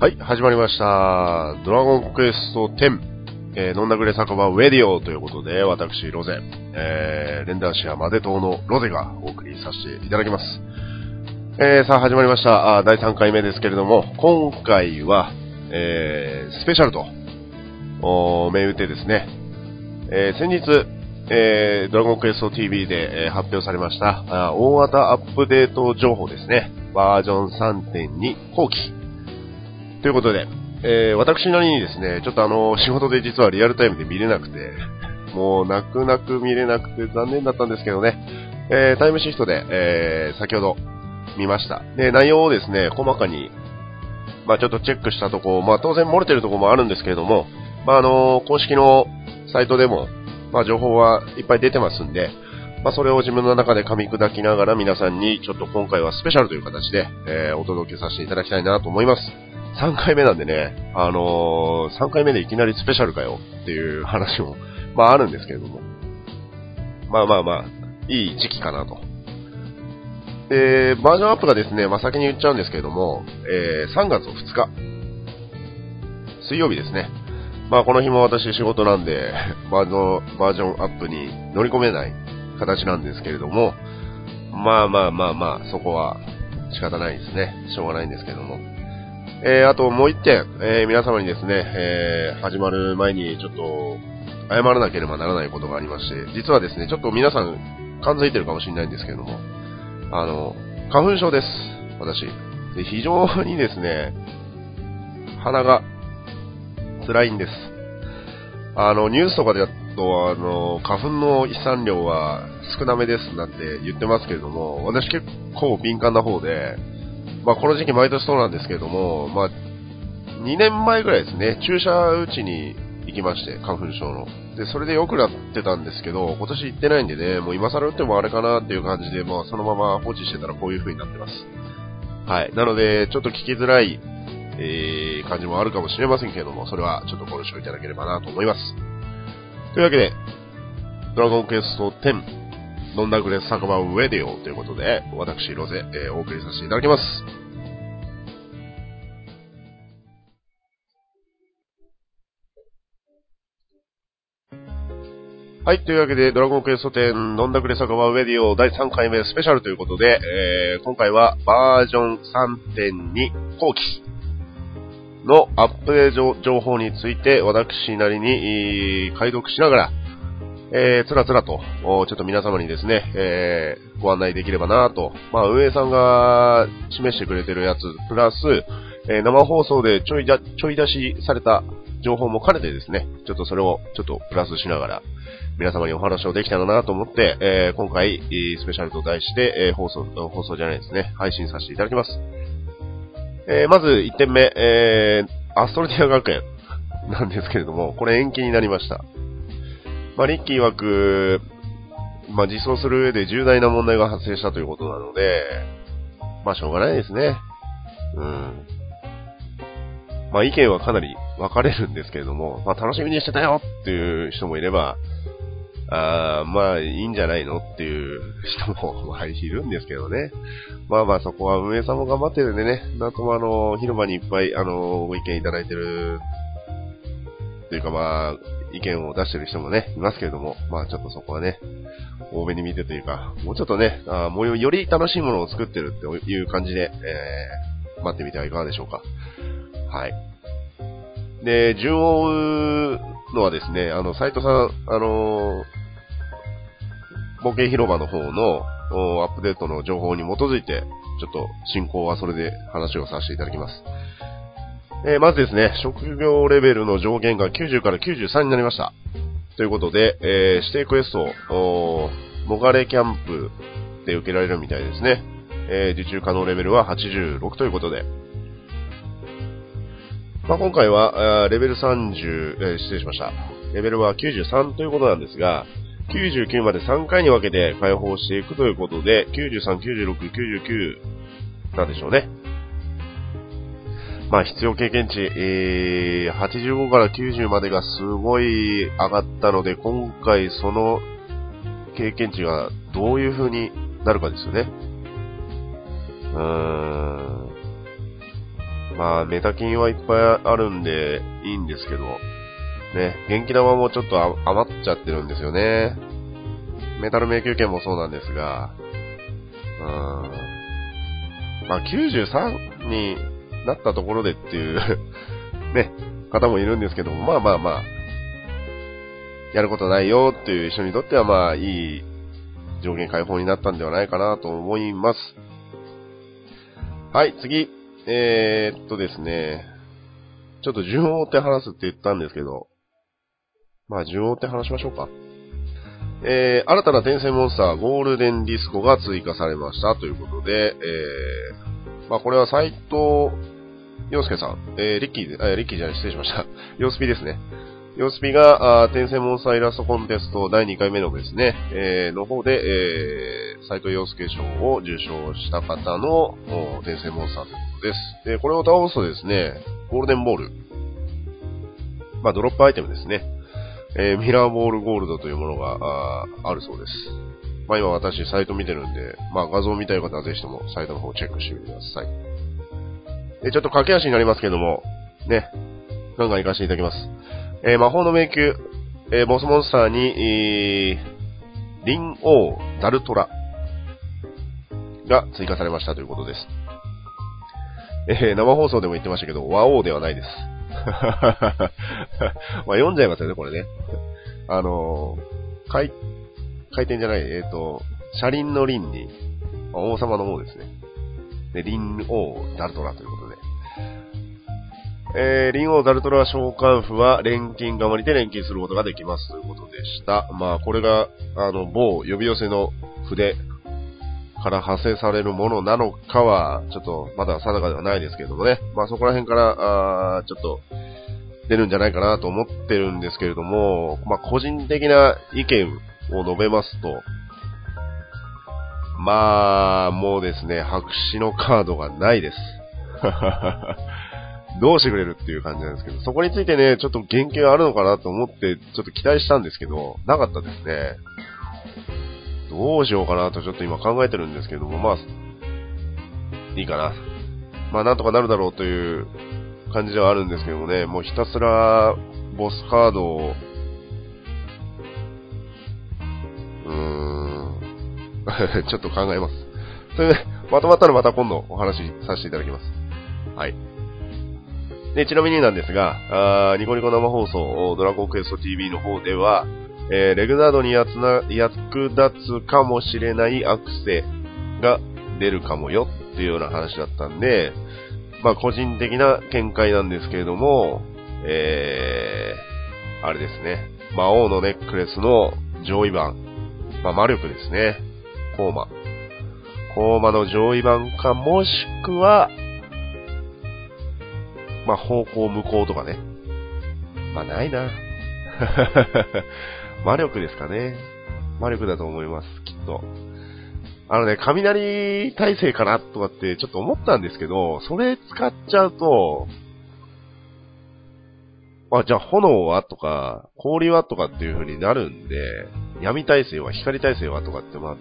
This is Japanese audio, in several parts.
はい、始まりました。ドラゴンクエスト10、えー、飲んだくれ酒場ウェディオということで、私、ロゼ、えー、レンダーシアマデ島のロゼがお送りさせていただきます。えー、さあ始まりました。あ第3回目ですけれども、今回は、えー、スペシャルと、おー銘打ってですね、えー、先日、えー、ドラゴンクエスト TV で、えー発表されました、あ大型アップデート情報ですね。バージョン3.2後期。ということで、えー私なりにですね、ちょっとあの、仕事で実はリアルタイムで見れなくて、もう泣く泣く見れなくて残念だったんですけどね、えータイムシフトで、えー先ほど見ました。で、内容をですね、細かに、まあちょっとチェックしたとこ、まあ当然漏れてるとこもあるんですけれども、まああの、公式のサイトでも、まあ情報はいっぱい出てますんで、まあそれを自分の中で噛み砕きながら皆さんにちょっと今回はスペシャルという形で、えーお届けさせていただきたいなと思います。3回目なんでね、あのー3回目でいきなりスペシャルかよっていう話も、まああるんですけれども。まあまあまあ、いい時期かなと。で、バージョンアップがですね、まあ先に言っちゃうんですけれども、えー3月2日、水曜日ですね。まあこの日も私仕事なんで、バージョン、バージョンアップに乗り込めない形なんですけれども、まあまあまあまあ、そこは仕方ないですね。しょうがないんですけども。えー、あともう一点、えー皆様にですね、えー始まる前にちょっと謝らなければならないことがありまして、実はですね、ちょっと皆さん感づいてるかもしれないんですけれども、あの、花粉症です、私。で非常にですね、鼻が辛いんです。あの、ニュースとかでやっと、あの、花粉の飛散量は少なめですなんて言ってますけれども、私結構敏感な方で、まあこの時期毎年そうなんですけれども、まあ、2年前ぐらいですね、注射打ちに行きまして、花粉症の。で、それで良くなってたんですけど、今年行ってないんでね、もう今更打ってもあれかなっていう感じで、まあそのまま放置してたらこういう風になってます。はい。なので、ちょっと聞きづらい、えー、感じもあるかもしれませんけれども、それはちょっとご了承いただければなと思います。というわけで、ドラゴンクエスト10、飲んだくれ酒場ウェディオということで、私、ロゼ、えーお送りさせていただきます。はい。というわけで、ドラゴンクエスト10、飲んだくれ酒場ウェディオ第3回目スペシャルということで、えー今回はバージョン3.2後期のアップデート情報について、私なりに、解読しながら、えー、つらつらと、おちょっと皆様にですね、えーご案内できればなと。まあ、運営さんが示してくれてるやつ、プラス、えー生放送でちょいだ、ちょい出しされた情報も兼ねてですね、ちょっとそれをちょっとプラスしながら、皆様にお話をできたらなと思って、えー今回、スペシャルと題して、えー放送、放送じゃないですね、配信させていただきます。えーまず1点目、えーアストロティア学園なんですけれども、これ延期になりました。まあ、リッキー曰く、まあ、実装する上で重大な問題が発生したということなので、まあ、しょうがないですね。うん。まあ、意見はかなり分かれるんですけれども、まあ、楽しみにしてたよっていう人もいれば、あーまあ、いいんじゃないのっていう人も、まあ、いるんですけどね。まあまあ、そこは運営さんも頑張ってるんでね、なんともあの、広場にいっぱい、あの、ご意見いただいてる、というかまあ、意見を出してる人もね、いますけれども、まあちょっとそこはね、多めに見てというか、もうちょっとね、あもうより楽しいものを作ってるっていう感じで、えー、待ってみてはいかがでしょうか。はい。で、順を追うのはですね、あの、斉藤さん、あのー、冒険広場の方のアップデートの情報に基づいて、ちょっと進行はそれで話をさせていただきます。えーまずですね、職業レベルの上限が90から93になりました。ということで、えー指定クエスト、おーモガレキャンプで受けられるみたいですね。えー受注可能レベルは86ということで。まあ、今回は、レベル30、えー失礼しました。レベルは93ということなんですが、99まで3回に分けて解放していくということで、93、96、99なんでしょうね。まあ、必要経験値、えー、85から90までがすごい上がったので、今回その経験値がどういう風になるかですよね。うーん。まあ、メタ金はいっぱいあるんでいいんですけど、ね、元気玉もちょっと余っちゃってるんですよね。メタル迷宮券もそうなんですが、うーん。まあ、93になったところでっていう ね、方もいるんですけども、まあまあまあ、やることないよっていう人にとってはまあ、いい上限解放になったんではないかなと思います。はい、次。えー、っとですね。ちょっと順を追って話すって言ったんですけど、まあ順を追って話しましょうか。えー、新たな転生モンスター、ゴールデンディスコが追加されましたということで、えー、まあこれは斎藤洋介さん、えー、リッキー、えー、リッキーじゃない、失礼しました。洋スピですね。洋スピが、あ転生モンスターイラストコンテスト第2回目のですね、えー、の方で、えー、斎藤洋介賞を受賞した方の、転生モンスターということです。で、これを倒すとですね、ゴールデンボール。まあ、ドロップアイテムですね。えー、ミラーボールゴールドというものがああるそうです。まあ今私サイト見てるんで、まあ画像見たい方はぜひともサイトの方をチェックしてみてください。で、ちょっと駆け足になりますけども、ね、ガンガン行かせていただきます。えー、魔法の迷宮、えー、ボスモンスターに、えー、リンオーザルトラが追加されましたということです。えー、生放送でも言ってましたけど、和王ではないです。ま読んじゃいますよね、これね。あのー、回、回転じゃない、えっ、ー、と、車輪の輪に、王様の王ですね。で、輪王ザルトラということ。えー、リンオザルトラ召喚符は錬金釜にて錬金することができますということでした。まあ、これが、あの、某呼び寄せの筆から派生されるものなのかは、ちょっとまだ定かではないですけれどもね。まあそこら辺から、あちょっと出るんじゃないかなと思ってるんですけれども、まあ個人的な意見を述べますと、まあ、もうですね、白紙のカードがないです。どうしてくれるっていう感じなんですけど、そこについてね、ちょっと原型あるのかなと思って、ちょっと期待したんですけど、なかったですね。どうしようかなとちょっと今考えてるんですけども、まあ、いいかな。まあなんとかなるだろうという感じではあるんですけどもね、もうひたすらボスカードを、うーん、ちょっと考えます。それで、まとまったらまた今度お話しさせていただきます。はい。で、ちなみになんですが、あニコニコ生放送、ドラゴンクエスト TV の方では、えー、レグナードにやつな役立つかもしれないアクセが出るかもよっていうような話だったんで、まあ個人的な見解なんですけれども、えー、あれですね、魔王のネックレスの上位版、まあ魔力ですね、コーマ。コーマの上位版か、もしくは、まあ方向無効とかね。まあないな。魔力ですかね。魔力だと思います、きっと。あのね、雷耐性かなとかってちょっと思ったんですけど、それ使っちゃうと、あ、じゃあ炎はとか、氷はとかっていう風になるんで、闇耐性は、光耐性はとかって、まあ、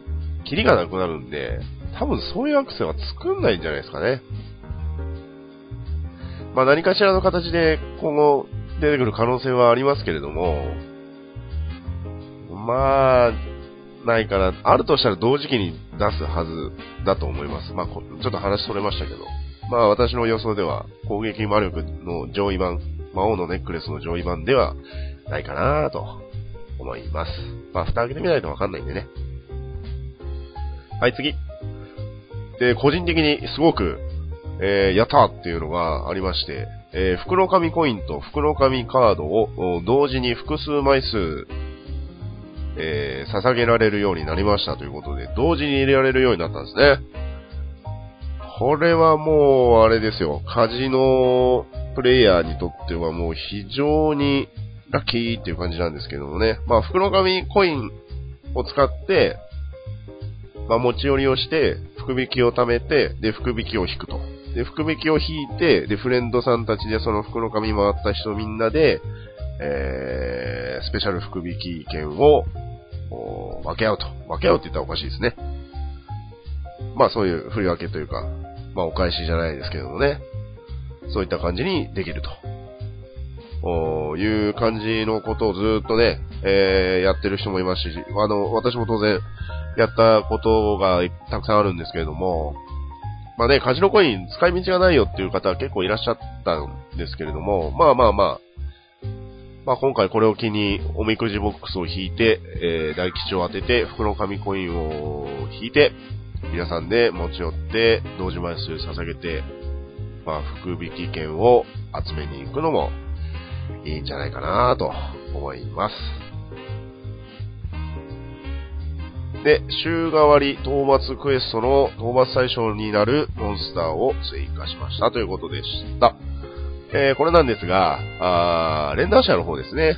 キリがなくなるんで、多分そういうアクセは作んないんじゃないですかね。まあ何かしらの形で今後出てくる可能性はありますけれども、まあ、ないから、あるとしたら同時期に出すはずだと思います。まあ、ちょっと話それましたけど。まあ、私の予想では、攻撃魔力の上位版、魔王のネックレスの上位版ではないかなと思います。まあ、蓋開けてみないとわかんないんでね。はい、次。で、個人的にすごく、えー、やったっていうのがありまして、えー、袋紙コインと袋紙カードを同時に複数枚数えー、捧げられるようになりましたということで、同時に入れられるようになったんですね。これはもう、あれですよ。カジノプレイヤーにとってはもう非常にラッキーっていう感じなんですけどもね。まあ、袋紙コインを使って、まあ、持ち寄りをして、福引きを貯めて、で、福引きを引くと。で、福引きを引いて、で、フレンドさんたちでその袋紙回った人みんなで、えー、スペシャル福引き券を分け合うと。分け合うって言ったらおかしいですね。まあそういう振り分けというか、まあお返しじゃないですけどもね。そういった感じにできると。おいう感じのことをずっとね、えー、やってる人もいますし、あの、私も当然やったことがたくさんあるんですけれども、まあね、カジノコイン使い道がないよっていう方は結構いらっしゃったんですけれども、まあまあまあ、まあ今回これを機におみくじボックスを引いて、えー、大吉を当てて、袋紙コインを引いて、皆さんで持ち寄って、同時枚数捧げて、まあ福引き券を集めに行くのもいいんじゃないかなと思います。で、週替わり討伐クエストの討伐対象になるモンスターを追加しましたということでした。えー、これなんですが、あレンダー社の方ですね。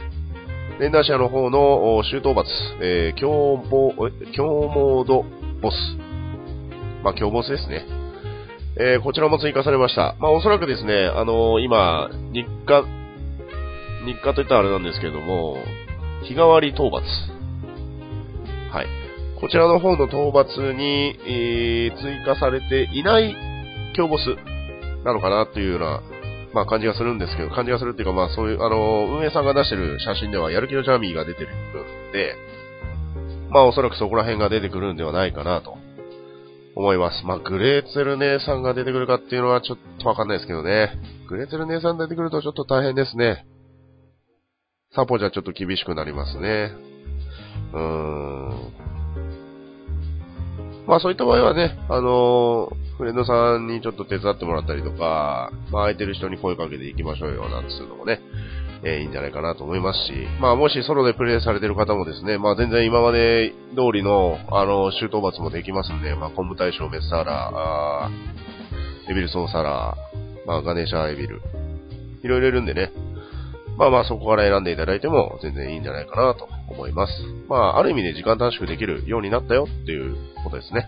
レンダー社の方の周討伐、えー、強モ強モードボス。まあ、強ボスですね。えー、こちらも追加されました。まあ、おそらくですね、あのー、今、日課、日課といったらあれなんですけれども、日替わり討伐。はい。こちらの方の討伐に、えー、追加されていない強ボスなのかなというような、まあ感じがするんですけど、感じがするっていうかまあそういう、あの、運営さんが出してる写真ではやる気のジャーミーが出てるんで、まあおそらくそこら辺が出てくるんではないかなと思います。まあグレーツェル姉さんが出てくるかっていうのはちょっとわかんないですけどね。グレーツェル姉さん出てくるとちょっと大変ですね。サポじゃちょっと厳しくなりますね。うーん。まあそういった場合はね、あのー、フレンドさんにちょっと手伝ってもらったりとか、まあ空いてる人に声かけていきましょうよ、なんつうのもね、えー、いいんじゃないかなと思いますし、まあもしソロでプレイされてる方もですね、まあ全然今まで通りの、あの、周到罰もできますんで、まあコンブ大将メッサーラーエビルソーサラー、まあガネーシャーエビル、いろいろいるんでね、まあまあそこから選んでいただいても全然いいんじゃないかなと思います。まあある意味で時間短縮できるようになったよっていうことですね。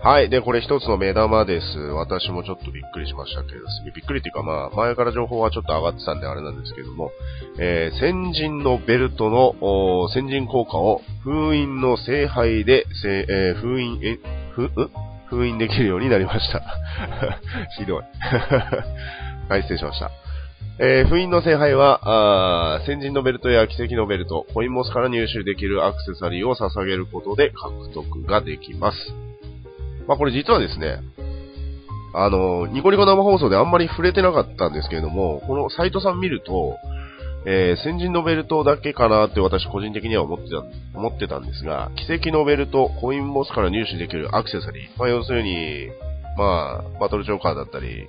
はい。で、これ一つの目玉です。私もちょっとびっくりしましたけど、びっくりっていうかまあ、前から情報はちょっと上がってたんであれなんですけども、えー、先人のベルトの、先人効果を封印の聖杯で、えー、封印、え、ふ、封印できるようになりました。ひどい。はい、失礼しました。えー、封印の聖杯は、あ先人のベルトや奇跡のベルト、コインモスから入手できるアクセサリーを捧げることで獲得ができます。まあ、これ実はですね、あの、ニコニコ生放送であんまり触れてなかったんですけれども、このサイトさん見ると、えー、先人のベルトだけかなって私個人的には思ってた、思ってたんですが、奇跡のベルト、コインボスから入手できるアクセサリー、まあ、要するに、まあ、バトルチョーカーだったり、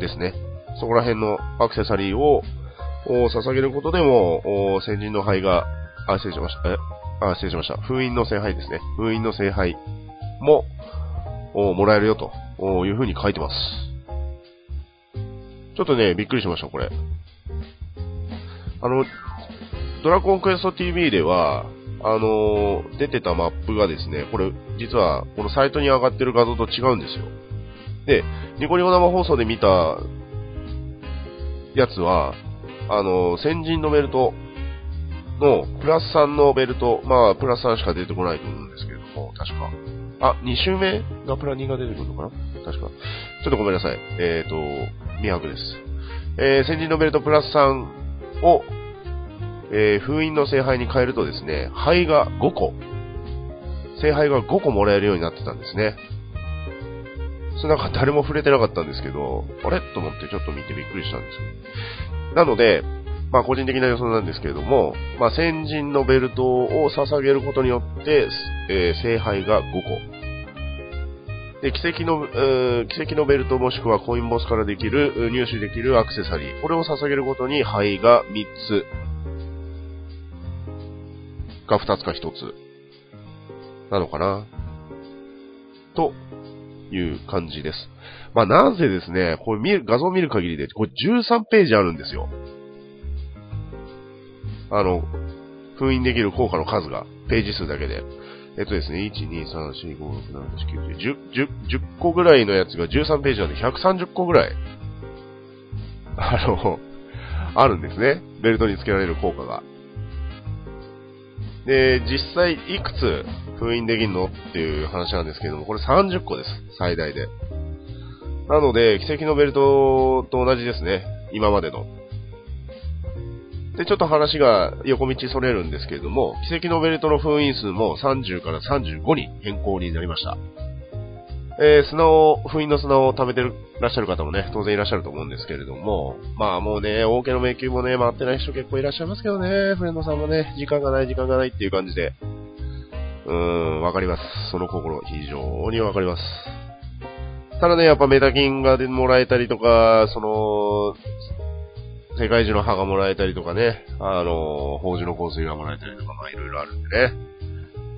ですね。そこら辺のアクセサリーを捧げることでも、先人の灰が、あ、失礼しました。え、あ、失礼しました。封印の聖杯ですね。封印の聖杯も、もらえるよという風に書いてます。ちょっとね、びっくりしました、これ。あの、ドラゴンクエスト TV では、あのー、出てたマップがですね、これ、実は、このサイトに上がってる画像と違うんですよ。で、ニコニコ生放送で見たやつは、あの、先人のベルトのプラス3のベルト、まあ、プラス3しか出てこないと思うんですけれども、確か。あ、2周目がプラ2が出てくるのかな？確か。ちょっとごめんなさい。えっ、ー、と、2泊です。えー、先人のベルトプラス3を、えー、封印の聖杯に変えるとですね、灰が5個、聖杯が5個もらえるようになってたんですね。それなんか誰も触れてなかったんですけど、あれ？と思ってちょっと見てびっくりしたんですよ。なので、まあ個人的な予想なんですけれども、まあ先人のベルトを捧げることによって、えー、聖杯が5個。で、奇跡の、えー、奇跡のベルトもしくはコインボスからできる、入手できるアクセサリー。これを捧げるごとに灰が3つ。が2つか1つ。なのかな？という感じです。まあ、なぜですね、これ見る、画像を見る限りで、これ13ページあるんですよ。あの、封印できる効果の数が、ページ数だけで。えっとですね、1、2、3、4、5、6、7、8、9、10、10、10個ぐらいのやつが13ページなんで130個ぐらい、あの、あるんですね。ベルトにつけられる効果が。で、実際いくつ封印できるのっていう話なんですけども、これ30個です。最大で。なので、奇跡のベルトと同じですね。今までの。で、ちょっと話が横道それるんですけれども、奇跡のベルトの封印数も30から35に変更になりました。えー、砂を、封印の砂を貯めてるらっしゃる方もね、当然いらっしゃると思うんですけれども、まあもうね、大家の迷宮もね、回ってない人結構いらっしゃいますけどね、フレンドさんもね、時間がない時間がないっていう感じで、うーん、わかります。その心、非常にわかります。ただね、やっぱメタ金がもらえたりとか、その、世界中の歯がもらえたりとかね、あの、宝珠の香水がもらえたりとか、まあいろいろあるんでね。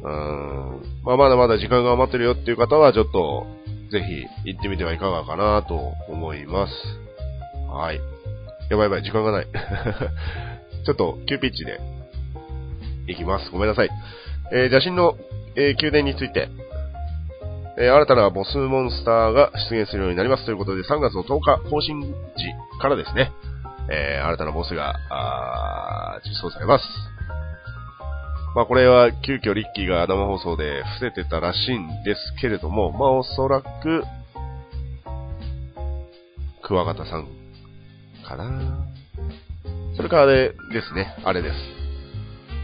うん。まあまだまだ時間が余ってるよっていう方は、ちょっと、ぜひ行ってみてはいかがかなと思います。はい。やばいやばい、時間がない。ちょっと、急ピッチで、行きます。ごめんなさい。えー、邪神の、えー、宮殿について、えー、新たなボスモンスターが出現するようになりますということで、3月の10日更新時からですね、えー、新たなボスが、実装されます。まあこれは急遽リッキーが生放送で伏せてたらしいんですけれども、まあおそらく、クワガタさんかなそれからあれですね、あれです。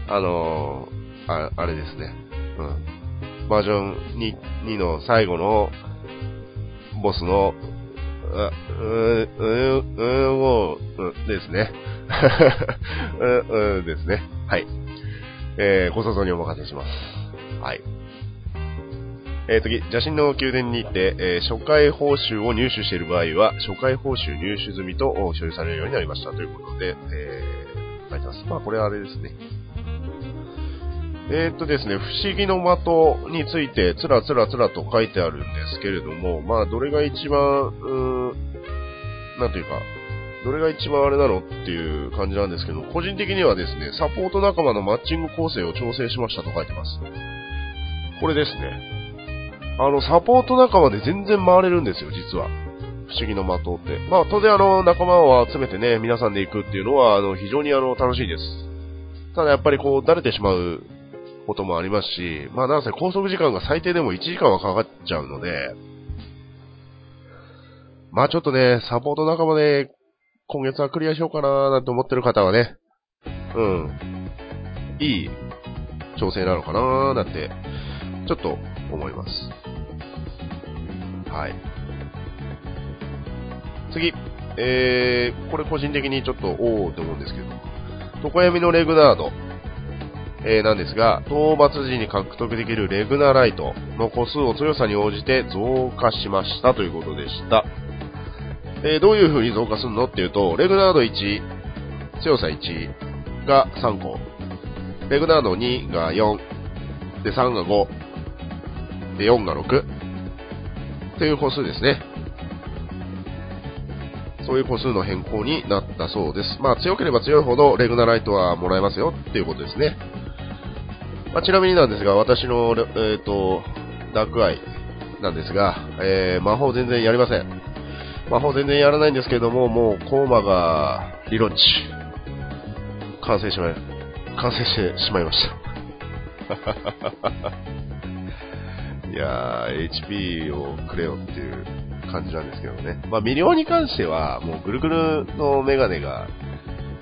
あのー、ああれですね。うん。バージョン 2, 2の最後のボスのう、う、う、う、う、ですね。う、うですね。はい。えー、ご想像にお任せします。はい。えー、次、邪神の宮殿にて、えー、初回報酬を入手している場合は、初回報酬入手済みと所有されるようになりましたということで、えー、書いてます。まあ、これはあれですね。えー、っとですね、不思議の的についてつらつらつらと書いてあるんですけれども、まあ、どれが一番、うーん、なんというか、どれが一番あれなのっていう感じなんですけど、個人的にはですね、サポート仲間のマッチング構成を調整しましたと書いてます。これですね。あの、サポート仲間で全然回れるんですよ、実は。不思議の的って。まあ、当然あの、仲間を集めてね、皆さんで行くっていうのは、あの、非常にあの、楽しいです。ただやっぱりこう、だれてしまうこともありますし、まあなんせ拘束時間が最低でも1時間はかかっちゃうので、まあちょっとね、サポート仲間で今月はクリアしようかなーなんて思ってる方はね、うん、いい調整なのかなーなんて、ちょっと思います。はい。次、えー、これ個人的にちょっと、おおって思うんですけど、床闇のレグナード。えー、なんですが、討伐時に獲得できるレグナライトの個数を強さに応じて増加しましたということでした。えー、どういう風に増加するのっていうと、レグナード1、強さ1が3個、レグナード2が4、で3が5、で4が6、っていう個数ですね。そういう個数の変更になったそうです。まあ強ければ強いほどレグナライトはもらえますよっていうことですね。まあ、ちなみになんですが、私の、えっ、ー、と、ダークアイなんですが、えー、魔法全然やりません。魔法全然やらないんですけども、もうコーマがリロッチ、完成しまい、完成してしまいました。いやー、HP をくれよっていう感じなんですけどね。まあ、ミリオに関しては、もうぐるぐるのメガネが、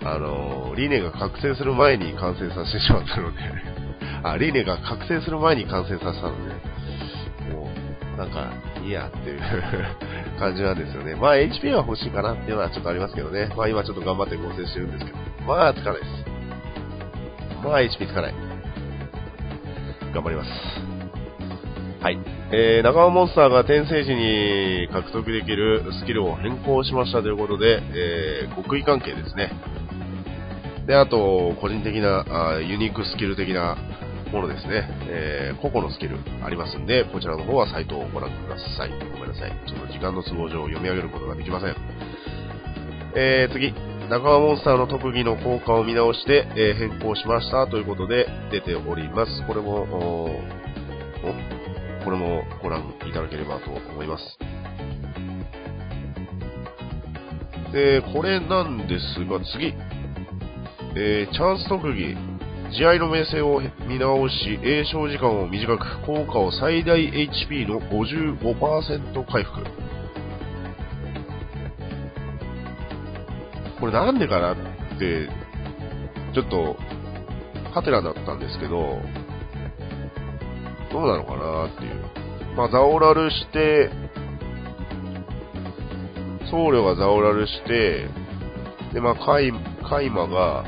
あのー、リーネが覚醒する前に完成させてしまったので あ、リーネが覚醒する前に完成させたので、もう、なんか、いいやっていう感じなんですよね。まあ HP は欲しいかなっていうのはちょっとありますけどね。まあ今ちょっと頑張って合成してるんですけど。まあつかないです。まあ HP つかない。頑張ります。はい。えー、長尾モンスターが転生時に獲得できるスキルを変更しましたということで、えー、極意関係ですね。で、あと、個人的なあユニークスキル的なものですね、えー、個々のスキルありますんで、こちらの方はサイトをご覧ください。ごめんなさい。ちょっと時間の都合上読み上げることができません。えー、次、仲間モンスターの特技の効果を見直して、えー、変更しましたということで出ております。これも、これもご覧いただければと思います。で、これなんですが、次、えー、チャンス特技、地合の名声を見直し、栄唱時間を短く、効果を最大 HP の55%回復。これなんでかなって、ちょっと、ハテナだったんですけど、どうなのかなっていう。まあ、ザオラルして、僧侶がザオラルして、で、まあ、カイ、カイマが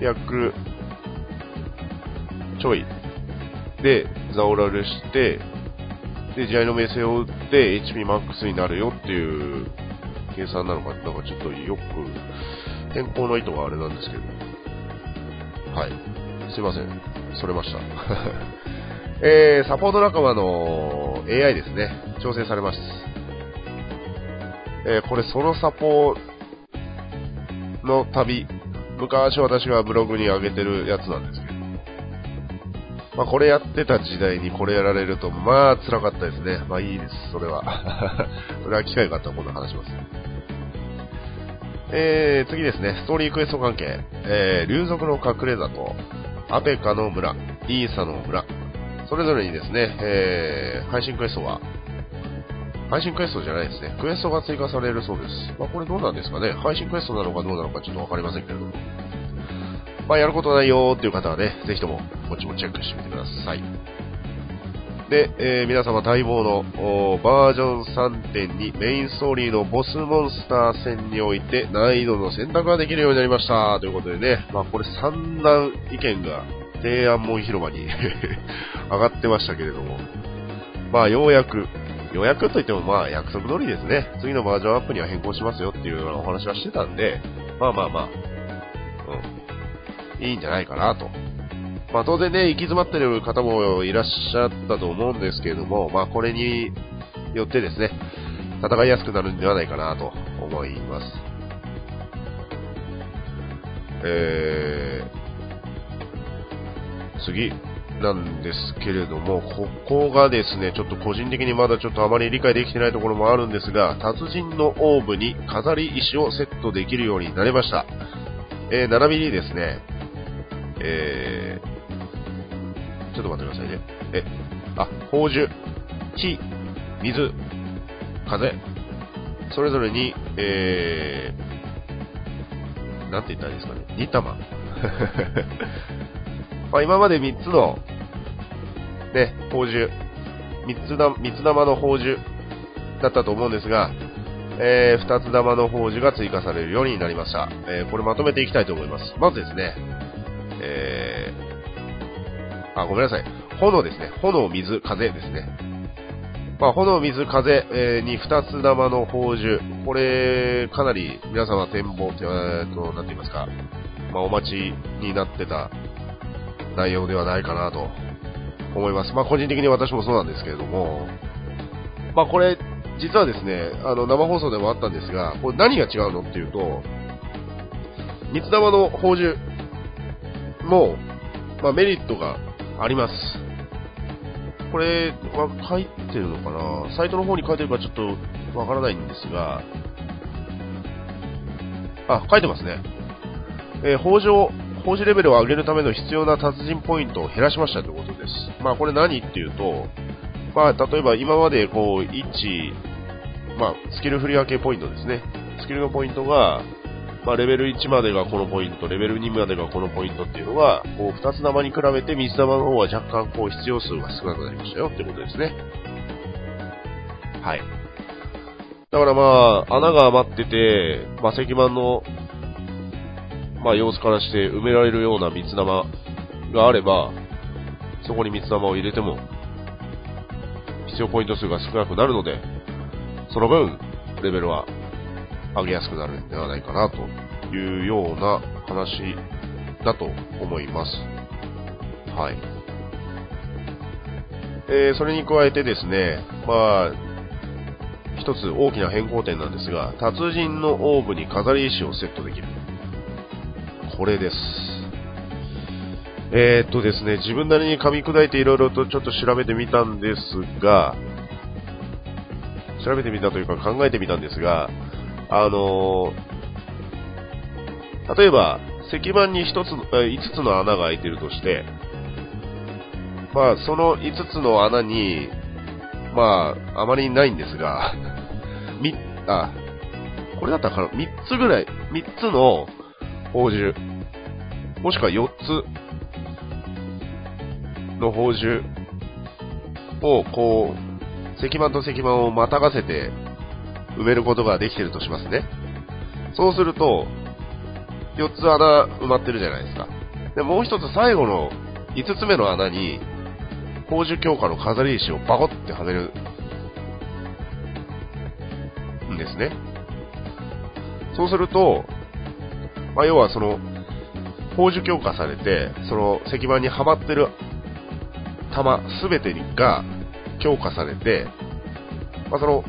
600ちょいでザオラルして、で、地合の名声を打って HP マックスになるよっていう計算なのか、なんかちょっとよく、変更の意図があれなんですけど。はい。すいません。それました。えー、サポート仲間の AI ですね。調整されます。えー、これソロサポの旅。昔私がブログに上げてるやつなんですけど。まあ、これやってた時代にこれやられると、まあ辛かったですね。まあいいです、それは。それは機会があったら今度話します。えー、次ですね、ストーリークエスト関係。えー、竜族の隠れ里、アペカの村、イーサの村、それぞれにですね、えー、配信クエストが、配信クエストじゃないですね、クエストが追加されるそうです。まあこれどうなんですかね、配信クエストなのかどうなのかちょっとわかりませんけれども。まあやることないよーっていう方はね、ぜひともこっちもチェックしてみてください。で、えー、皆様待望のバージョン3.2メインストーリーのボスモンスター戦において難易度の選択ができるようになりました。ということでね、まあこれ散々意見が提案門広場に 上がってましたけれども、まあようやく、予約といってもまあ約束通りですね、次のバージョンアップには変更しますよっていうようなお話はしてたんで、まあまあまあ、うん、いいんじゃないかなとまあ当然ね、行き詰まってる方もいらっしゃったと思うんですけれども、まあこれによってですね、戦いやすくなるんではないかなと思います。えー、次なんですけれども、ここがですね、ちょっと個人的にまだちょっとあまり理解できてないところもあるんですが、達人のオーブに飾り石をセットできるようになりました。えー、並びにですね、えー、ちょっと待ってくださいね。え、あ、宝珠、火、水、風、それぞれに、えー、なんて言ったらいいですかね。2玉。まあ今まで3つの、ね、宝珠、3つだ、三つ玉の宝珠だったと思うんですが、えー、2つ玉の宝珠が追加されるようになりました。えー、これまとめていきたいと思います。まずですね、えー、あ、ごめんなさい。炎ですね。炎、水、風ですね。まあ、炎、水、風、えー、に二つ玉の宝珠。これ、かなり皆様展望って、えー、と、なんて言いますか。まあ、お待ちになってた内容ではないかなと思います。まあ、個人的に私もそうなんですけれども、まあ、これ、実はですね、あの、生放送でもあったんですが、これ何が違うのっていうと、三つ玉の宝珠も、まあ、メリットがあります。これは書いてるのかな？サイトの方に書いてるかちょっとわからないんですが、あ、書いてますね。えー、法上、法事レベルを上げるための必要な達人ポイントを減らしましたということです。まあこれ何っていうと、まあ例えば今までこう、1、まあスキル振り分けポイントですね。スキルのポイントが、まあ、レベル1までがこのポイント、レベル2までがこのポイントっていうのは、こう、2つ玉に比べて水玉の方は若干こう、必要数が少なくなりましたよってことですね。はい。だからまあ、穴が余ってて、まあ、石板の、まあ、様子からして埋められるような三つ玉があれば、そこに三つ玉を入れても、必要ポイント数が少なくなるので、その分、レベルは上げやすくなるんではないかなというような話だと思います。はい。えー、それに加えてですね、まあ、一つ大きな変更点なんですが、達人のオーブに飾り石をセットできる。これです。えー、っとですね、自分なりに噛み砕いていろいろとちょっと調べてみたんですが、調べてみたというか考えてみたんですが、あのー、例えば、石板に1つ、5つの穴が開いてるとして、まあ、その5つの穴に、まあ、あまりないんですが、み、あ、これだったら3つぐらい、3つの宝珠、もしくは4つの宝珠を、こう、石板と石板をまたがせて埋めることができてるとしますね。そうすると、4つ穴埋まってるじゃないですか。で、もう一つ最後の5つ目の穴に、宝珠強化の飾り石をバコってはめるんですね。そうすると、まあ、要はその、宝珠強化されて、その石板にはまってる玉すべてが強化されて、まあ、その、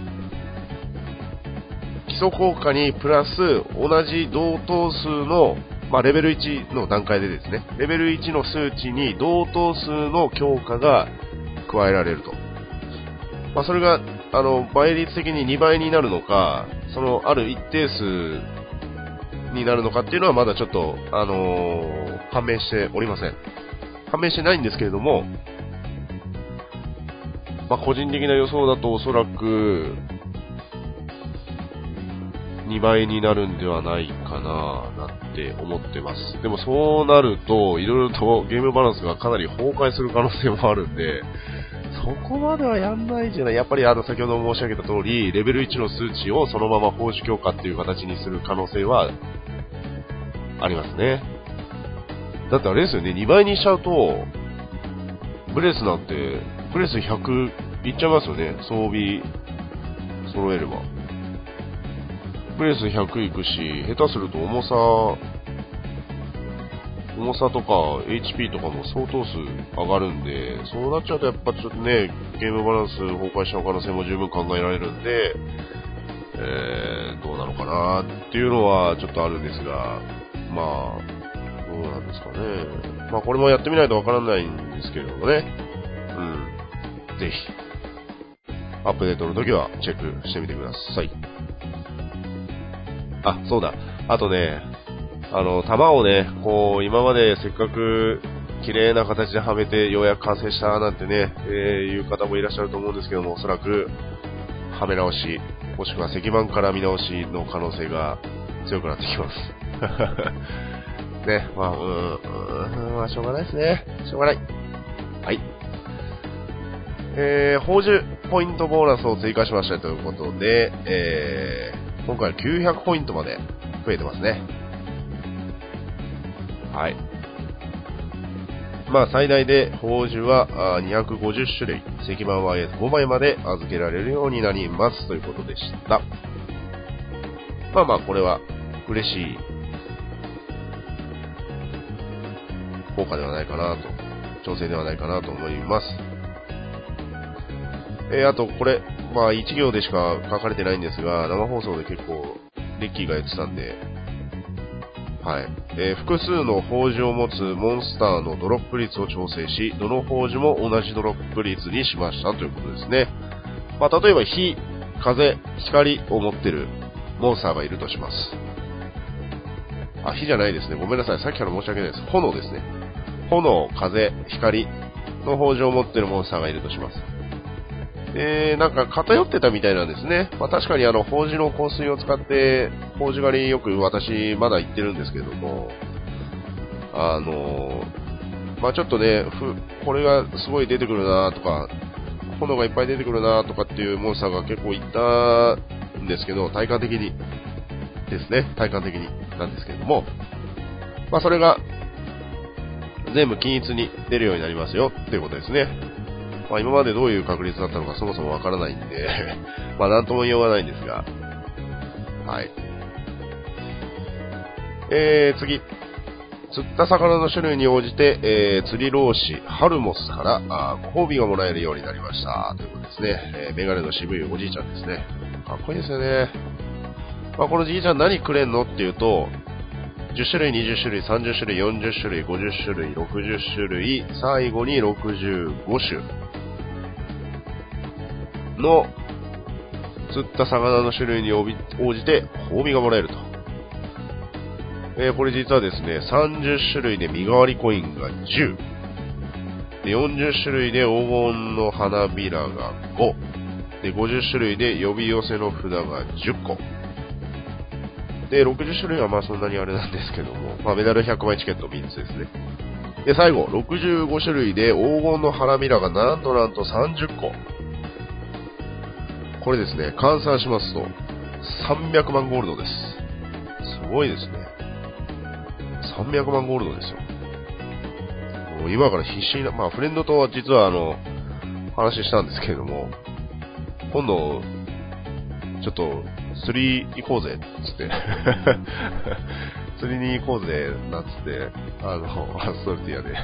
基礎効果にプラス同じ同等数の、まあ、レベル1の段階でですね、レベル1の数値に同等数の強化が加えられると。まあ、それが、あの、倍率的に2倍になるのか、その、ある一定数になるのかっていうのはまだちょっと、あのー、判明しておりません。判明してないんですけれども、まあ、個人的な予想だとおそらく、2倍になるんではないかな、なんて思ってます。でもそうなると、いろいろとゲームバランスがかなり崩壊する可能性もあるんで、そこまではやんないじゃない。やっぱりあの、先ほど申し上げた通り、レベル1の数値をそのまま報酬強化っていう形にする可能性は、ありますね。だってあれですよね、2倍にしちゃうと、ブレスなんて、ブレス100いっちゃいますよね、装備揃えれば。ブレス100いくし、下手すると重さ、重さとか HP とかも相当数上がるんで、そうなっちゃうとやっぱちょっとね、ゲームバランス崩壊しちゃう可能性も十分考えられるんで、えー、どうなのかなっていうのはちょっとあるんですが、まあ、どうなんですかね。まあこれもやってみないとわからないんですけれどもね。うん。ぜひ、アップデートの時はチェックしてみてください。あ、そうだ。あとね、あの、弾をね、こう、今までせっかく綺麗な形ではめてようやく完成したなんてね、えー、いう方もいらっしゃると思うんですけども、おそらく、はめ直し、もしくは石板から見直しの可能性が強くなってきます。ね、まあ、うーん、まあ、しょうがないですね。しょうがない。はい。えー、宝珠ポイントボーナスを追加しましたということで、えー、今回は900ポイントまで増えてますね。はい。まあ、最大で宝珠は250種類、石板は5枚まで預けられるようになりますということでした。まあまあ、これは嬉しい効果ではないかなと、調整ではないかなと思います。えー、あと、これ、まあ、1行でしか書かれてないんですが、生放送で結構、レッキーが言ってたんで、はい。えー、複数の宝珠を持つモンスターのドロップ率を調整し、どの宝珠も同じドロップ率にしましたということですね。まあ、例えば火、風、光を持ってるモンスターがいるとします。あ、火じゃないですね。ごめんなさい。さっきから申し訳ないです。炎ですね。炎、風、光の宝珠を持ってるモンスターがいるとします。えー、なんか偏ってたみたいなんですね。まあ、確かにあの、宝珠の香水を使って、宝珠狩りよく私まだ行ってるんですけども、あのまあ、ちょっとね、ふ、これがすごい出てくるなとか、炎がいっぱい出てくるなとかっていうモンスターが結構いたんですけど、体感的にですね、体感的になんですけども、まあ、それが全部均一に出るようになりますよっていうことですね。まあ、今までどういう確率だったのかそもそもわからないんで まあなんとも言いようがないんですが、はい。えー、次。釣った魚の種類に応じて、えー、釣り老子、ハルモスからあご褒美がもらえるようになりました。ということですね。えー、メガネの渋いおじいちゃんですね。かっこいいですよね。まあ、このじいちゃん何くれんのっていうと、10種類、20種類、30種類、40種類、50種類、60種類、最後に65種の釣った魚の種類に応じて褒美がもらえると。えー、これ実はですね、30種類で身代わりコインが10。で、40種類で黄金の花びらが5。で、50種類で呼び寄せの札が10個。で、60種類はまあそんなにあれなんですけども、まあメダル100枚チケット3つですね。で、最後、65種類で黄金の花びらがなんとなんと30個。これですね、換算しますと、300万ゴールドです。すごいですね。300万ゴールドですよ。もう今から必死にな、まあフレンドとは実はあの、話したんですけれども、今度、ちょっと、釣り行こうぜ、つって。釣りに行こうぜ、なんつって、あの、アストルティアで。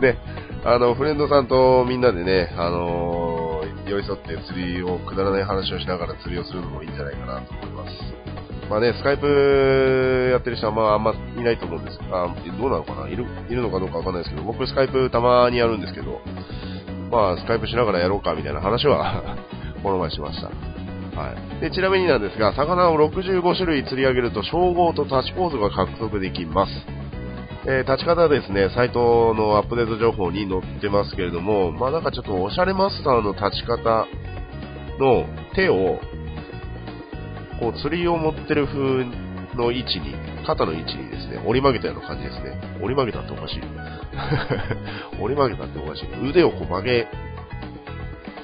で、あの、フレンドさんとみんなでね、あのー、寄り添って釣りを、くだらない話をしながら釣りをするのもいいんじゃないかなと思います。まあね、スカイプやってる人はまああんまいないと思うんですあ、どうなのかな？いる、いるのかどうかわかんないですけど、僕スカイプたまにやるんですけど、まあスカイプしながらやろうかみたいな話はこの前しました。はい。で、ちなみになんですが、魚を65種類釣り上げると、称号とタッチポーズが獲得できます。えー、立ち方はですね、サイトのアップデート情報に載ってますけれども、まあなんかちょっとおしゃれマスターの立ち方の手を、こう釣りを持ってる風の位置に、肩の位置にですね、折り曲げたような感じですね。折り曲げたっておかしい。折り曲げたっておかしい。腕をこう曲げ、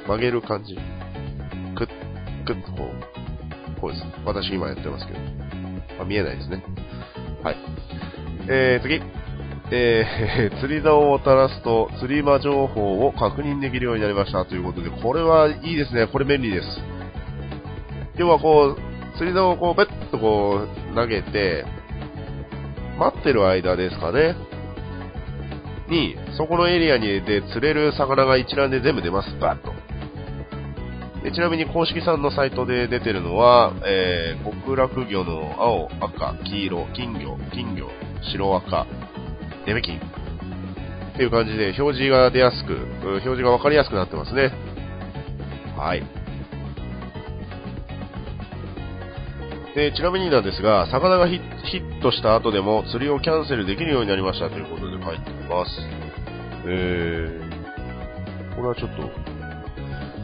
曲げる感じ。ッとこう、こうです。私今やってますけど。あ、見えないですね。はい。えー、次。えー、釣り竿を垂らすと釣り場情報を確認できるようになりましたということで、これはいいですね。これ便利です。要はこう、釣り竿をこう、ベッとこう、投げて、待ってる間ですかね。に、そこのエリアにで釣れる魚が一覧で全部出ます。バッと。でちなみに公式さんのサイトで出てるのは、えー、極楽魚の青、赤、黄色、金魚、金魚、白赤、デメキンっていう感じで表示が出やすく、表示がわかりやすくなってますね。はい。で、ちなみになんですが、魚がヒットした後でも釣りをキャンセルできるようになりましたということで書いてます。えー、これはちょっと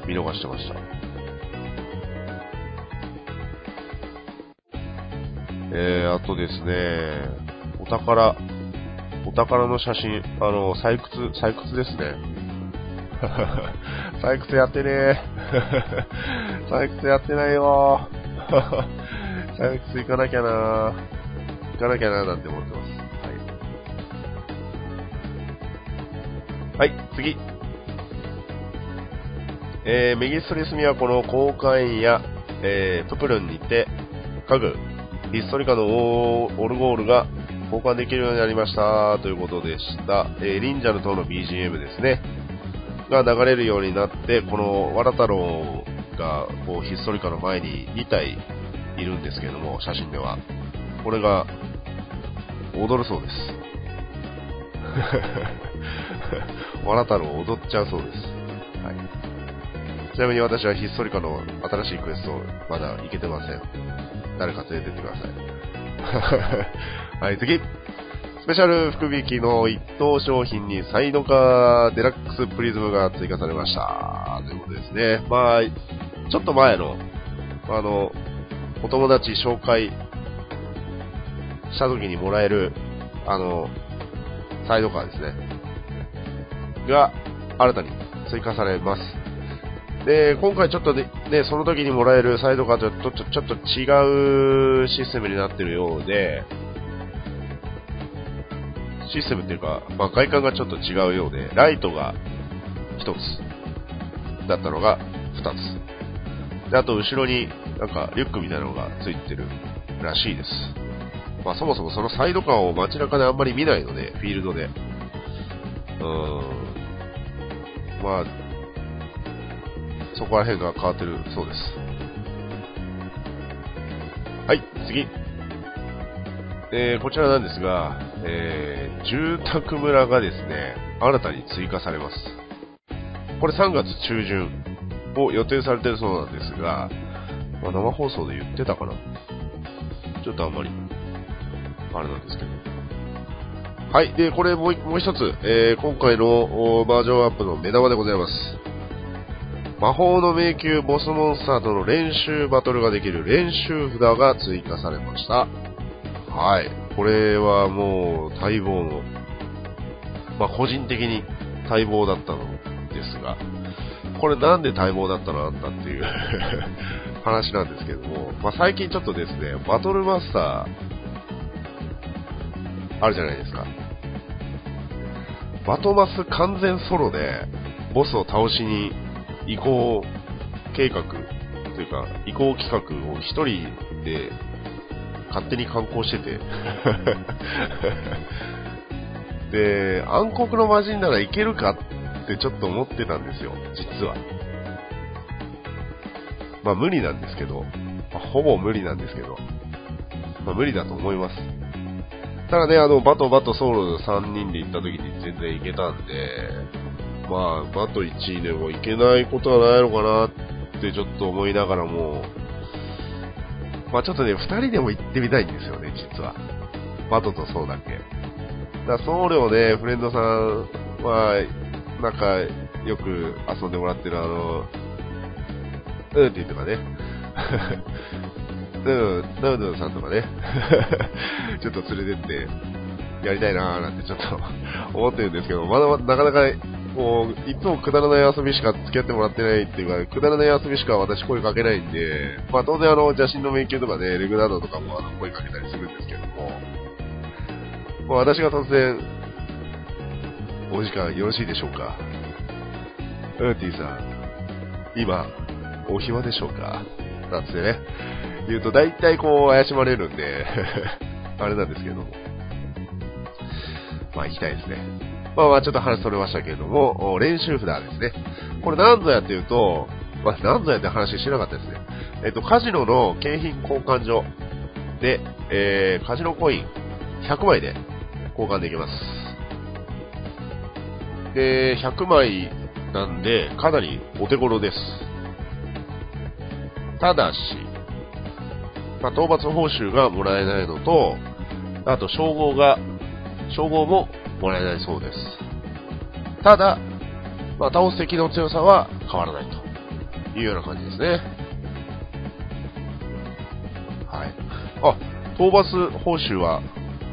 見逃してました。えー、あとですね、お宝、お宝の写真、あの、採掘、採掘ですね。採掘やってね 採掘やってないよ 採掘行かなきゃな行かなきゃななんて思ってます。はい。はい、次。えー、メギストリスミはこの公開や、えー、ププルンにて、家具、ヒストリカのオルゴールが交換できるようになりましたということでした。えー、リンジャル等の BGM ですね。が流れるようになって、このワラ太郎がこうヒストリカの前に2体いるんですけれども、写真では。これが踊るそうです。ワラ太郎踊っちゃうそうです。はい。ちなみに私はヒストリカの新しいクエストまだ行けてません。誰か連れてってください。はい、次。スペシャル福引きの一等商品にサイドカーデラックスプリズムが追加されました。ということですね。まあ、ちょっと前の、あの、お友達紹介した時にもらえる、あの、サイドカーですね。が、新たに追加されます。で、今回ちょっとね、その時にもらえるサイドカーとちょちょっと違うシステムになってるようで、システムっていうか、まあ、外観がちょっと違うようで、ライトが1つだったのが2つ。で、あと後ろになんかリュックみたいなのがついてるらしいです。まあそもそもそのサイドカーを街中であんまり見ないので、フィールドで。うーん。まあ、そこら辺が変わってるそうです。はい、次。えー、こちらなんですが、えー、住宅村がですね、新たに追加されます。これ3月中旬を予定されてるそうなんですが、まあ、生放送で言ってたかなちょっとあんまり、あれなんですけど。はい。で、これもうもう一つ、えー、今回のバージョンアップの目玉でございます。魔法の迷宮ボスモンスターとの練習バトルができる練習札が追加されました。はい。これはもう待望の、まあ、個人的に待望だったのですが、これなんで待望だったのあんだっていう 話なんですけども、まあ、最近ちょっとですね、バトルマスター、あるじゃないですか。バトマス完全ソロで、ボスを倒しに移行計画というか、移行企画を一人で勝手に観光しててで、暗黒の魔人ならいけるかってちょっと思ってたんですよ、実は。まあ無理なんですけど、まあ、ほぼ無理なんですけど、まあ無理だと思います。ただね、あの、バトバトソロ3人で行った時に全然行けたんで、まあ、バト1位でもいけないことはないのかなってちょっと思いながらも、まあちょっとね、2人でも行ってみたいんですよね、実は。バトとソウだけ。だから僧侶ね、フレンドさんは、なんか、よく遊んでもらってるあの、うんって言とかね。うん、ナウドさんとかね。ちょっと連れてって、やりたいなーなんてちょっと思ってるんですけど、まだまだなかなかもう、いつもくだらない遊びしか付き合ってもらってないっていうか、くだらない遊びしか私声かけないんで、まあ当然あの、邪神の迷宮とかね、レグラードとかもあの声かけたりするんですけども、ま、私が突然、お時間よろしいでしょうかウーティーさん、今、お暇でしょうかなんつってね、言うと大体こう怪しまれるんで あれなんですけど。まあ行きたいですね。まあまあちょっと話それましたけれども、練習札ですね。これ何ぞやっていうと、まあ何ぞやって話してなかったですね。えっと、カジノの景品交換所で、えー、カジノコイン100枚で交換できます。で、100枚なんで、かなりお手頃です。ただし、まあ、討伐報酬がもらえないのと、あと、称号が、称号ももらえないそうです。ただ、まあ、倒す敵の強さは変わらないというような感じですね。はい。あ、討伐報酬は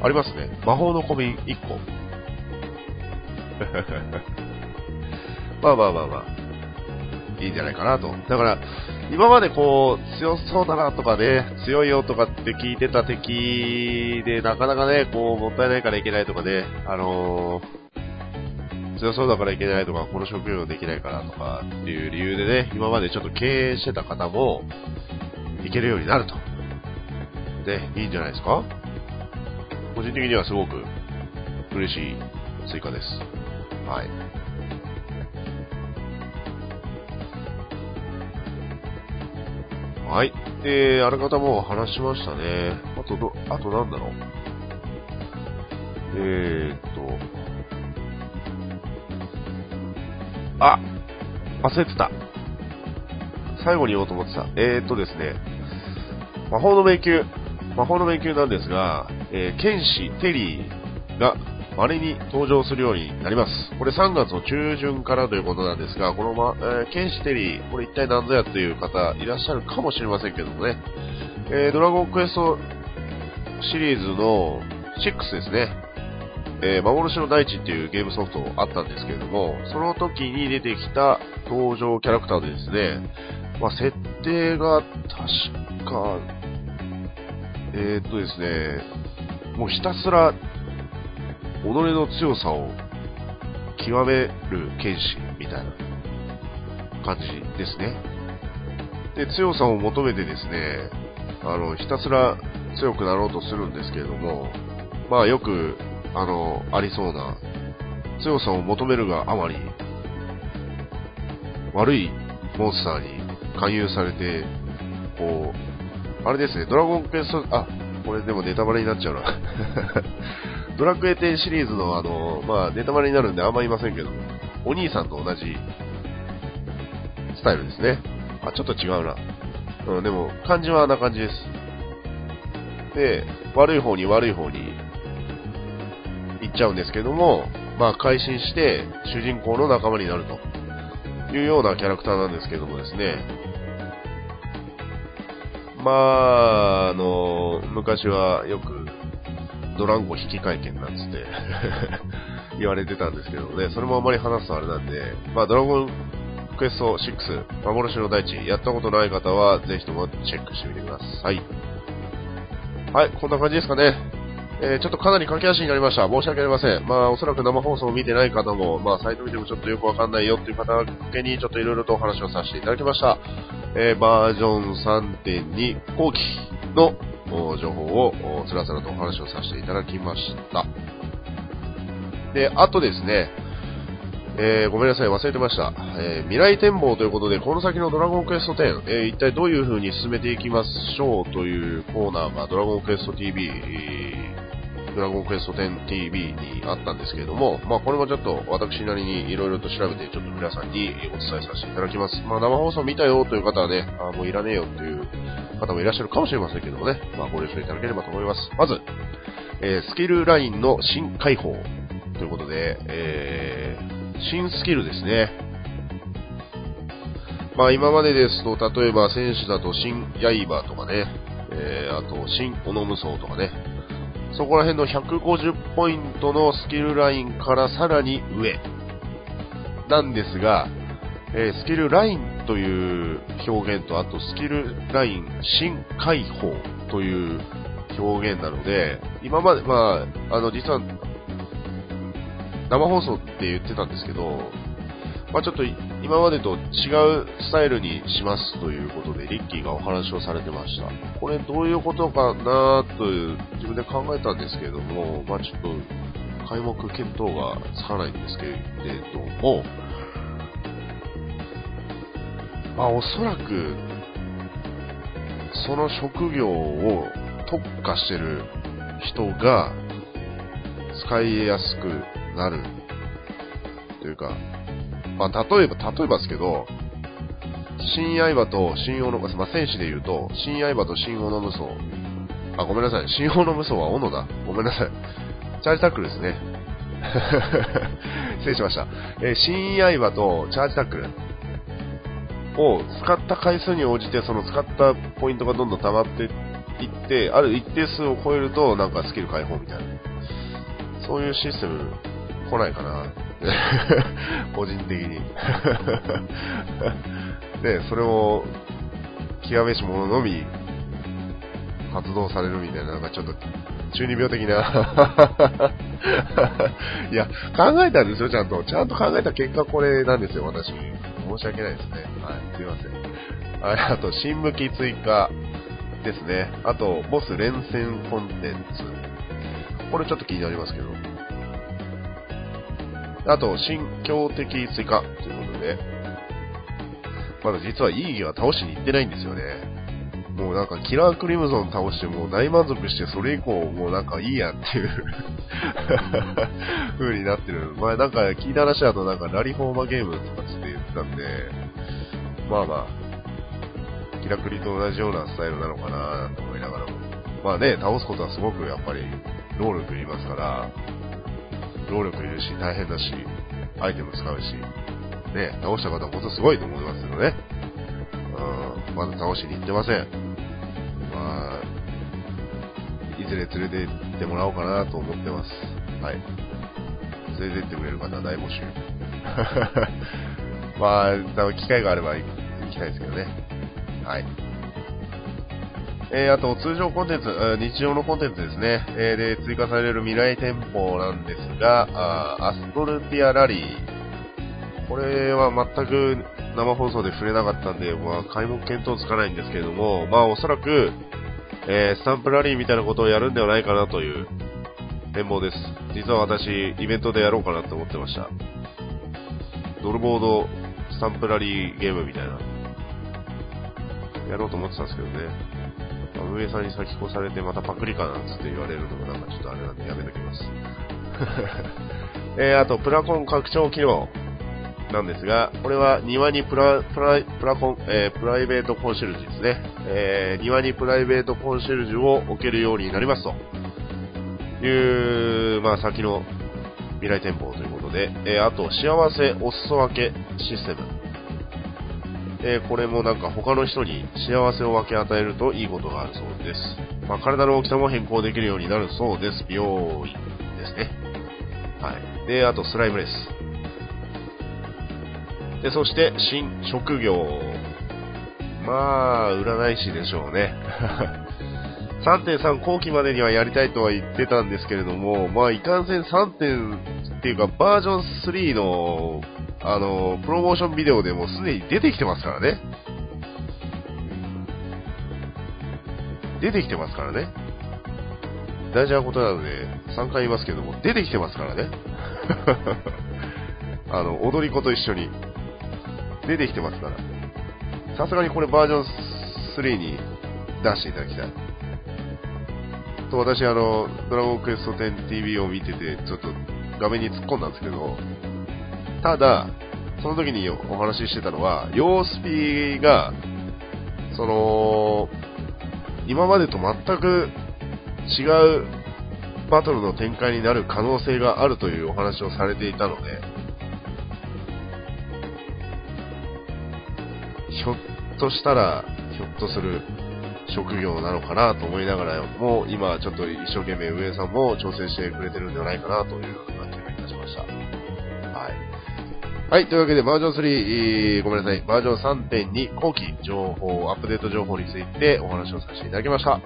ありますね。魔法の小瓶1個。まあまあまあまあ、いいんじゃないかなと。だから、今までこう、強そうだなとかね、強いよとかって聞いてた敵で、なかなかね、こう、もったいないからいけないとかね、あのー、強そうだからいけないとか、この職業できないからとかっていう理由でね、今までちょっと経営してた方も、いけるようになると。で、いいんじゃないですか？個人的にはすごく嬉しい追加です。はい。はい。で、あらかたも話しましたね。あとど、あとなんだろう。えー、っと。あ忘れてた。最後に言おうと思ってた。えー、っとですね。魔法の迷宮。魔法の迷宮なんですが、えー、剣士テリーが稀に登場するようになります。これ3月の中旬からということなんですが、この、ま、えー、剣士テリー、これ一体何ぞやという方いらっしゃるかもしれませんけどもね、えー、ドラゴンクエストシリーズの6ですね、えー、幻の大地っていうゲームソフトあったんですけれども、その時に出てきた登場キャラクターでですね、まあ、設定が確か、えー、っとですね、もうひたすら己の強さを極める剣士みたいな感じですね。で、強さを求めてですね、あの、ひたすら強くなろうとするんですけれども、まあよく、あの、ありそうな、強さを求めるがあまり、悪いモンスターに勧誘されて、こう、あれですね、ドラゴンクエスト、あ、これでもネタバレになっちゃうなドラクエ10シリーズのあの、まあ、ネタバレになるんであんま言いませんけど、お兄さんと同じスタイルですね。あ、ちょっと違うな。うん、でも、感じはあんな感じです。で、悪い方に悪い方に行っちゃうんですけども、まあ、改心して主人公の仲間になるというようなキャラクターなんですけどもですね、まあ、あの、昔はよくドランゴ引き換え券なんつって 言われてたんですけどね、それもあまり話すとあれなんで、まあ、ドラゴンクエスト6、幻の大地、やったことない方は、ぜひともチェックしてみてください。はい、こんな感じですかね。えー、ちょっとかなり駆け足になりました。申し訳ありません。まあ、おそらく生放送を見てない方も、まあ、サイト見てもちょっとよくわかんないよっていう方向けに、ちょっといろいろとお話をさせていただきました。えー、バージョン3.2後期の情報をつらつらとお話をさせていただきました。で、あとですね、えー、ごめんなさい、忘れてました、えー、未来展望ということで、この先のドラゴンクエスト10、えー、一体どういう風に進めていきましょうというコーナーがドラゴンクエスト TV、ドラゴンクエスト 10TV にあったんですけれども、まあこれもちょっと私なりに色々と調べて、ちょっと皆さんにお伝えさせていただきます。まあ生放送見たよという方はね、あもういらねえよという方もいらっしゃるかもしれませんけどもね、まあご了承いただければと思います。まず、えー、スキルラインの新開放ということで、えー新スキルですね。まあ今までですと、例えば選手だと新刃とかね、えー、あと新オノムソウとかね、そこら辺の150ポイントのスキルラインからさらに上なんですが、えー、スキルラインという表現と、あとスキルライン新解放という表現なので、今まで、まあ、あの、実は生放送って言ってたんですけど、まあ、ちょっと今までと違うスタイルにしますということで、リッキーがお話をされてました。これどういうことかなと自分で考えたんですけれども、まあ、ちょっと開目見当がつかないんですけれども、まあ、おそらく、その職業を特化してる人が使いやすくなる。というか、まあ、例えば、例えばですけど、新刃と新王の、まあ、戦士で言うと、新刃と新王の無双。あ、ごめんなさい。新王の無双は斧だ。ごめんなさい。チャージタックルですね。失礼しました。えー、新刃とチャージタックルを使った回数に応じて、その使ったポイントがどんどん溜まっていって、ある一定数を超えると、なんかスキル解放みたいな。そういうシステム来ないかな。個人的に。で、それを、極めし者のみ発動されるみたいな、なんかちょっと中二病的な いや、考えたんですよ、ちゃんと。ちゃんと考えた結果これなんですよ、私。申し訳ないですね。はい、すいません。ああと、新武器追加ですね。あと、ボス連戦コンテンツ。これちょっと気になりますけど。あと、新強敵追加ということで、まだ実はイーギは倒しに行ってないんですよね。もうなんかキラークリムゾン倒してもう大満足してそれ以降もうなんかいいやっていう 風になってる。まあなんか聞いた話だとなんかラリフォーマゲームとかつって言ってたんで、まあまあ、キラクリと同じようなスタイルなのかななんて思いながらも。まあね、倒すことはすごくやっぱり労力いりますから、労力いるし、大変だし、アイテム使うし、ね、倒した方は本当すごいと思いますけどね。うん、まだ倒しに行ってません。まあ、いずれ連れて行ってもらおうかなと思ってます。はい。連れて行ってくれる方は大募集。まあ、機会があれば行きたいですけどね。はい。えー、あと、通常コンテンツ、日常のコンテンツですね。えー、で、追加される未来店舗なんですが、あアストルティアラリー。これは全く生放送で触れなかったんで、まあ、開目見当つかないんですけれども、まあ、おそらく、えー、スタンプラリーみたいなことをやるんではないかなという展望です。実は私、イベントでやろうかなと思ってました。ドルボードスタンプラリーゲームみたいな。やろうと思ってたんですけどね。運営さんに先越されてまたパクリかなんつって言われるのもなんかちょっとあれなんでやめときます。えー、あと、プラコン拡張機能。なんですが、これは庭にプラ、プラ、プラコン、えー、プライベートコンシェルジュですね。えー、庭にプライベートコンシェルジュを置けるようになりますという、まあ先の未来展望ということで、えー、あと、幸せお裾分けシステム。えー、これもなんか他の人に幸せを分け与えるといいことがあるそうです。まあ、体の大きさも変更できるようになるそうです。美容院ですね。はい。で、あと、スライムレース。で、そして、新職業。まあ、占い師でしょうね。3.3後期までにはやりたいとは言ってたんですけれども、まあ、いかんせん3点っていうか、バージョン3の、あの、プロモーションビデオでもすでに出てきてますからね。出てきてますからね。大事なことなので、3回言いますけども、出てきてますからね。あの、踊り子と一緒に。出てきてますから。さすがにこれバージョン3に出していただきたい。と、私、あの、ドラゴンクエスト 10TV を見てて、ちょっと画面に突っ込んだんですけど、ただ、その時にお話ししてたのは、様スピが、その、今までと全く違うバトルの展開になる可能性があるというお話をされていたので、ひょっとしたら、ひょっとする。職業なのかなと思いながらも、今ちょっと一生懸命上さんも調整してくれてるんではないかなという感じがいたしました。はい。はい、というわけでバージョン3、ごめんなさい、バージョン3.2後期情報、アップデート情報についてお話をさせていただきました。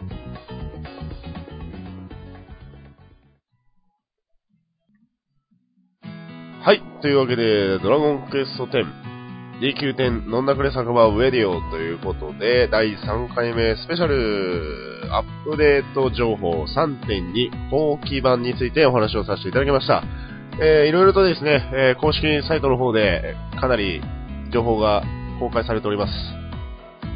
はい。というわけで、ドラゴンクエスト10 D9 飲んだくれ酒場ウェディオということで、第3回目スペシャルアップデート情報3.2後期版についてお話をさせていただきました。えー、いろいろとですね、えー、公式サイトの方でかなり情報が公開されております。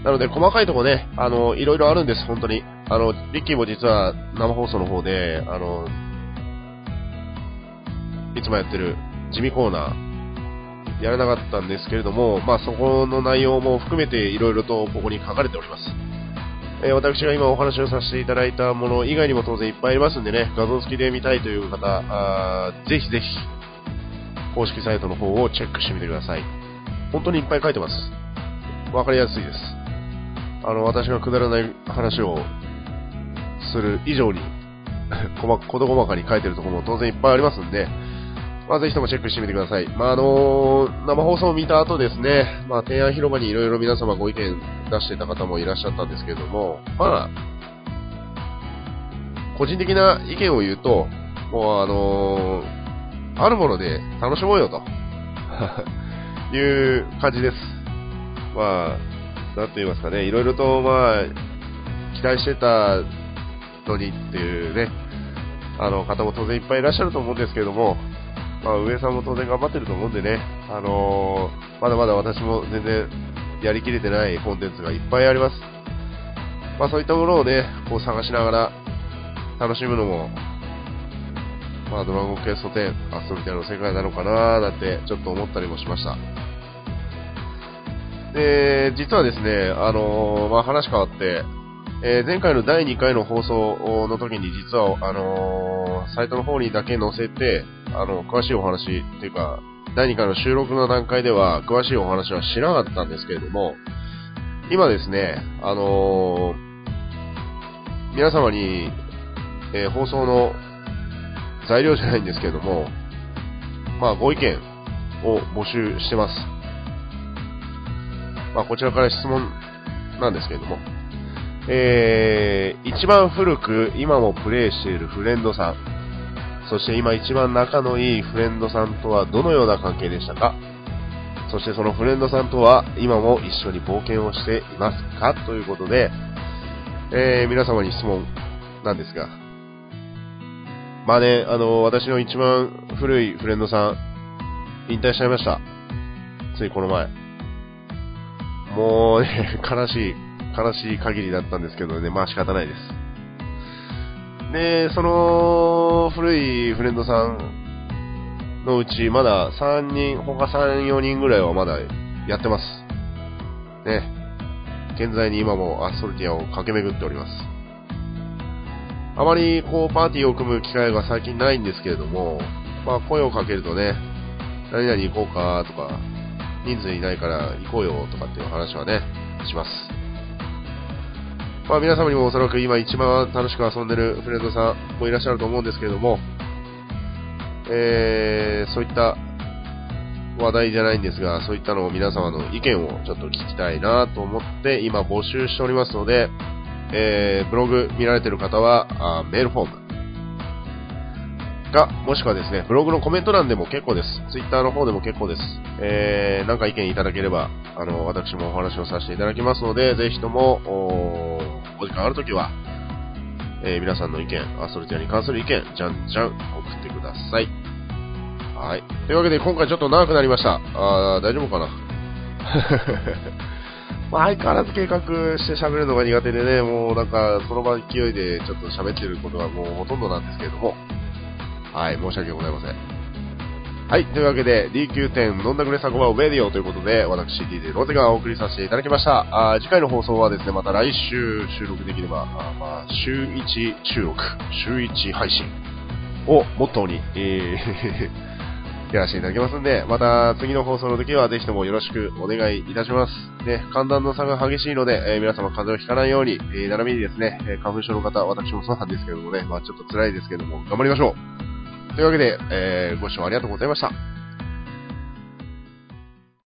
なので、細かいとこね、あの、いろいろあるんです、本当に。あの、リッキーも実は生放送の方で、あの、いつもやってる地味コーナー、やらなかったんですけれども、まあ、そこの内容も含めていろいろとここに書かれております。えー、私が今お話をさせていただいたもの以外にも当然いっぱいありますんでね、画像付きで見たいという方、あぜひぜひ、公式サイトの方をチェックしてみてください。本当にいっぱい書いてます。わかりやすいです。あの、私がくだらない話をする以上に、事細かに書いてるところも当然いっぱいありますんで、まあ、ぜひともチェックしてみてください。まあ、あのー、生放送を見た後ですね、まあ、提案広場にいろいろ皆様ご意見出していた方もいらっしゃったんですけれども、まあ、個人的な意見を言うと、もうあのー、あるもので楽しもうよと。いう感じです。まあ、なんと言いますかね、いろいろとまあ、期待してたのにっていうね、あの方も当然いっぱいいらっしゃると思うんですけれども、まあ、上さんも当然頑張ってると思うんでね、あのー、まだまだ私も全然やりきれてないコンテンツがいっぱいあります。まあ、そういったものをね、こう探しながら楽しむのも、まあ、ドラゴンクエスト10、アストルティアの世界なのかなーなんてちょっと思ったりもしました。で、実はですね、あのー、まあ、話変わって、えー、前回の第2回の放送の時に実は、あのー、サイトの方にだけ載せて、あの、詳しいお話っていうか、第2回の収録の段階では詳しいお話はしなかったんですけれども、今ですね、あのー、皆様に、えー、放送の材料じゃないんですけれども、まあ、ご意見を募集してます。まあ、こちらから質問なんですけれども、えー、一番古く今もプレイしているフレンドさん、そして今一番仲のいいフレンドさんとはどのような関係でしたか？そしてそのフレンドさんとは今も一緒に冒険をしていますか？ということで、えー、皆様に質問なんですが、まあね、あの、私の一番古いフレンドさん、引退しちゃいました。ついこの前。もうね、悲しい、悲しい限りだったんですけどね、まあ仕方ないです。で、その古いフレンドさんのうち、まだ3人、他3、4人ぐらいはまだやってます。ね。現在に今もアストルティアを駆け巡っております。あまりこうパーティーを組む機会が最近ないんですけれども、まあ声をかけるとね、何々行こうかとか、人数いないから行こうよとかっていう話はね、します。まあ皆様にもおそらく今一番楽しく遊んでるフレンドさんもいらっしゃると思うんですけれども、えー、そういった話題じゃないんですが、そういったのを皆様の意見をちょっと聞きたいなと思って今募集しておりますので、えー、ブログ見られてる方は、あメールフォームか、もしくはですね、ブログのコメント欄でも結構です。ツイッターの方でも結構です。えー、なんか意見いただければ、あの、私もお話をさせていただきますので、ぜひとも、おお時間あるときは、えー、皆さんの意見、アストルティアに関する意見、じゃんじゃん送ってください。はい。というわけで、今回ちょっと長くなりました。あー、大丈夫かな？まあ、相変わらず計画して喋るのが苦手でね、もうなんか、その場勢いでちょっと喋ってることはもうほとんどなんですけれども、はい、申し訳ございません。はい、というわけで DQ10 飲んだくれサコバウェディオということで、私 DJ ロゼがお送りさせていただきました。あ次回の放送はですね、また来週収録できれば、あまあ、週1収録、週1配信をモットーに、えー やらせていただきますんで、また次の放送の時はぜひともよろしくお願いいたします。ね、寒暖の差が激しいので、えー、皆様風邪をひかないように、えー、並びにですね、え花粉症の方、私もそうなんですけどもね、まあちょっと辛いですけども、頑張りましょう。というわけで、えー、ご視聴ありがとうございました。